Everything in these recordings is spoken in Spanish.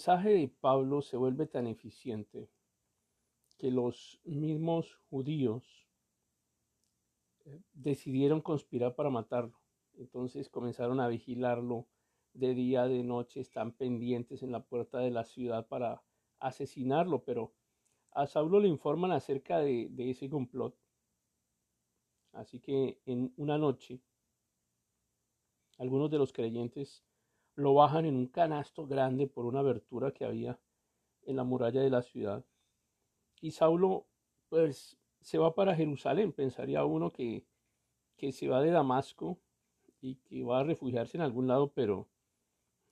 mensaje de Pablo se vuelve tan eficiente que los mismos judíos eh, decidieron conspirar para matarlo. Entonces comenzaron a vigilarlo de día, de noche, están pendientes en la puerta de la ciudad para asesinarlo, pero a Saulo le informan acerca de, ese complot. Así que en una noche, algunos de los creyentes lo bajan en un canasto grande por una abertura que había en la muralla de la ciudad. Y Saulo, pues, se va para Jerusalén. Pensaría uno que, que se va de Damasco y que va a refugiarse en algún lado, pero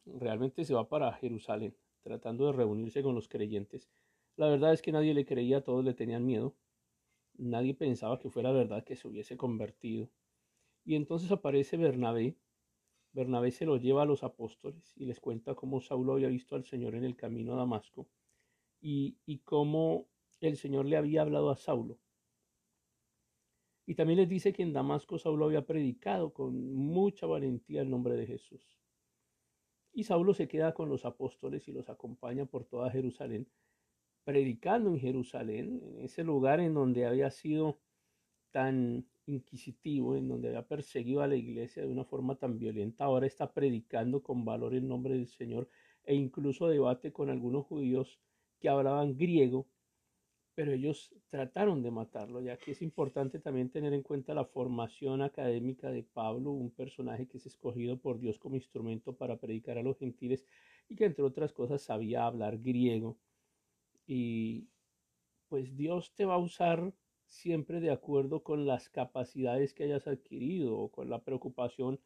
realmente se va para Jerusalén, tratando de reunirse con los creyentes. La verdad es que nadie le creía, todos le tenían miedo. Nadie pensaba que fuera verdad que se hubiese convertido. Y entonces aparece Bernabé. Bernabé se lo lleva a los apóstoles y les cuenta cómo Saulo había visto al Señor en el camino a Damasco y, y cómo el Señor le había hablado a Saulo. Y también les dice que en Damasco Saulo había predicado con mucha valentía el nombre de Jesús. Y Saulo se queda con los apóstoles y los acompaña por toda Jerusalén, predicando en Jerusalén, en ese lugar en donde había sido tan inquisitivo, en donde había perseguido a la iglesia de una forma tan violenta, ahora está predicando con valor el nombre del Señor e incluso debate con algunos judíos que hablaban griego pero ellos trataron de matarlo, ya que es importante también tener en cuenta la formación académica de Pablo, un personaje que es escogido por Dios como instrumento para predicar a los gentiles y que entre otras cosas sabía hablar griego. Y pues Dios te va a usar siempre de acuerdo con las capacidades que hayas adquirido o con la preocupación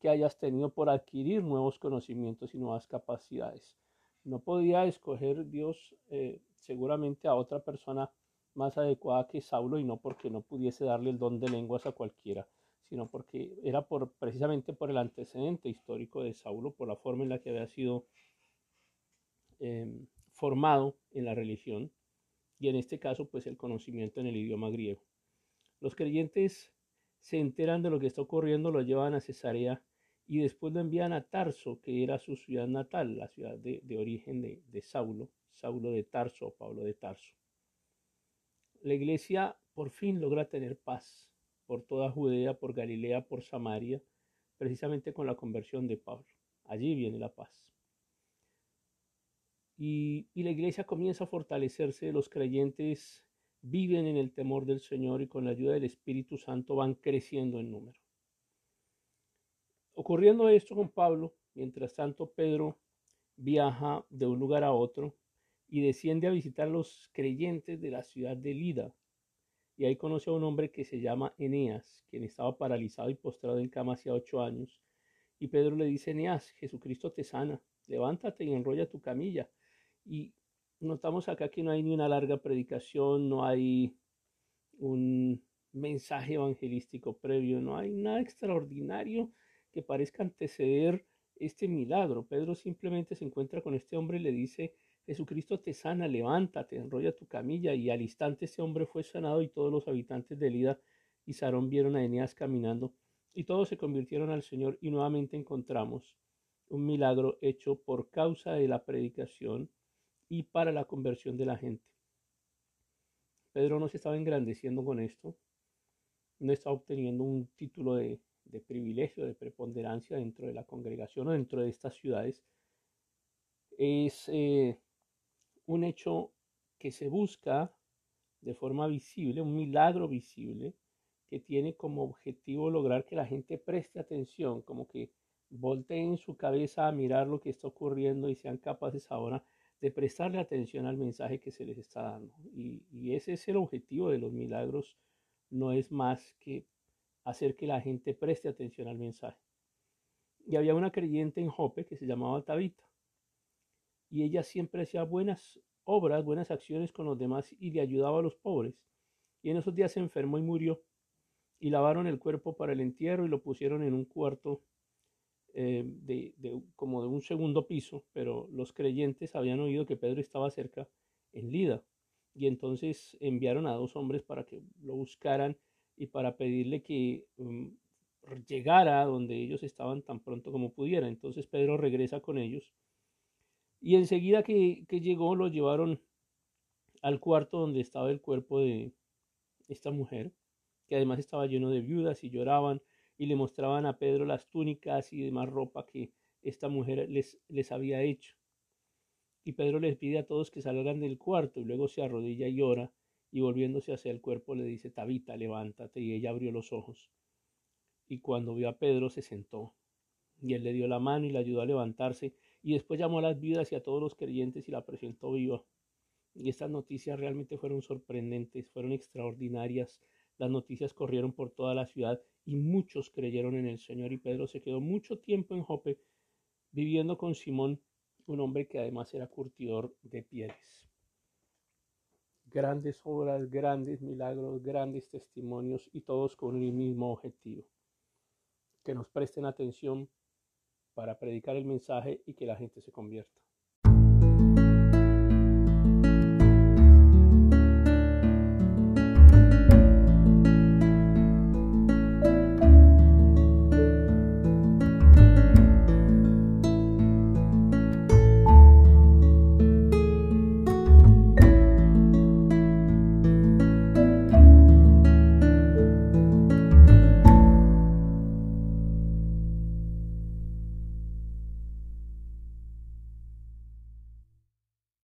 que hayas tenido por adquirir nuevos conocimientos y nuevas capacidades. No podía escoger Dios eh, seguramente a otra persona más adecuada que Saulo y no porque no pudiese darle el don de lenguas a cualquiera, sino porque era por, precisamente por el antecedente histórico de Saulo, por la forma en la que había sido em, formado en la religión y en este caso pues el conocimiento en el idioma griego. Los creyentes se enteran de lo que está ocurriendo, lo llevan a Cesarea y después lo envían a Tarso, que era su ciudad natal, la ciudad de, origen de, de, Saulo, Saulo de Tarso o Pablo de Tarso. La iglesia por fin logra tener paz por toda Judea, por Galilea, por Samaria, precisamente con la conversión de Pablo. Allí viene la paz. Y, la iglesia comienza a fortalecerse, los creyentes viven en el temor del Señor y con la ayuda del Espíritu Santo van creciendo en número. Ocurriendo esto con Pablo, mientras tanto Pedro viaja de un lugar a otro y desciende a visitar a los creyentes de la ciudad de Lida. Y ahí conoce a un hombre que se llama Eneas, quien estaba paralizado y postrado en cama hacía ocho años. Y Pedro le dice, Eneas, Jesucristo te sana, levántate y enrolla tu camilla. Y notamos acá que no hay ni una larga predicación, no hay un mensaje evangelístico previo, no hay nada extraordinario que parezca anteceder este milagro. Pedro simplemente se encuentra con este hombre y le dice, Jesucristo te sana, levántate, enrolla tu camilla. Y al instante este hombre fue sanado y todos los habitantes de Lida y Sarón vieron a Eneas caminando y todos se convirtieron al Señor y nuevamente encontramos un milagro hecho por causa de la predicación y para la conversión de la gente. Pedro no se estaba engrandeciendo con esto, no estaba obteniendo un título de de privilegio, de preponderancia dentro de la congregación o dentro de estas ciudades, es eh, un hecho que se busca de forma visible, un milagro visible, que tiene como objetivo lograr que la gente preste atención, como que volteen su cabeza a mirar lo que está ocurriendo y sean capaces ahora de prestarle atención al mensaje que se les está dando. Y, ese es el objetivo de los milagros, no es más que hacer que la gente preste atención al mensaje. Y había una creyente en Jope que se llamaba Tabita. Y ella siempre hacía buenas obras, buenas acciones con los demás y le ayudaba a los pobres. Y en esos días se enfermó y murió. Y lavaron el cuerpo para el entierro y lo pusieron en un cuarto eh, de, como de un segundo piso, pero los creyentes habían oído que Pedro estaba cerca en Lida. Y entonces enviaron a dos hombres para que lo buscaran y para pedirle que um, llegara donde ellos estaban tan pronto como pudiera. Entonces Pedro regresa con ellos Y enseguida que, que llegó lo llevaron al cuarto donde estaba el cuerpo de esta mujer, que además estaba lleno de viudas y lloraban y le mostraban a Pedro las túnicas y demás ropa que esta mujer les, les había hecho. Y Pedro les pide a todos que salgan del cuarto y luego se arrodilla y ora y volviéndose hacia el cuerpo le dice, Tabita, levántate. Y ella abrió los ojos. Y cuando vio a Pedro se sentó. Y él le dio la mano y le ayudó a levantarse. Y después llamó a las viudas y a todos los creyentes y la presentó viva. Y estas noticias realmente fueron sorprendentes, fueron extraordinarias. Las noticias corrieron por toda la ciudad y muchos creyeron en el Señor. Y Pedro se quedó mucho tiempo en Jope viviendo con Simón, un hombre que además era curtidor de pieles. Grandes obras, grandes milagros, grandes testimonios y todos con el mismo objetivo. Que nos presten atención para predicar el mensaje y que la gente se convierta.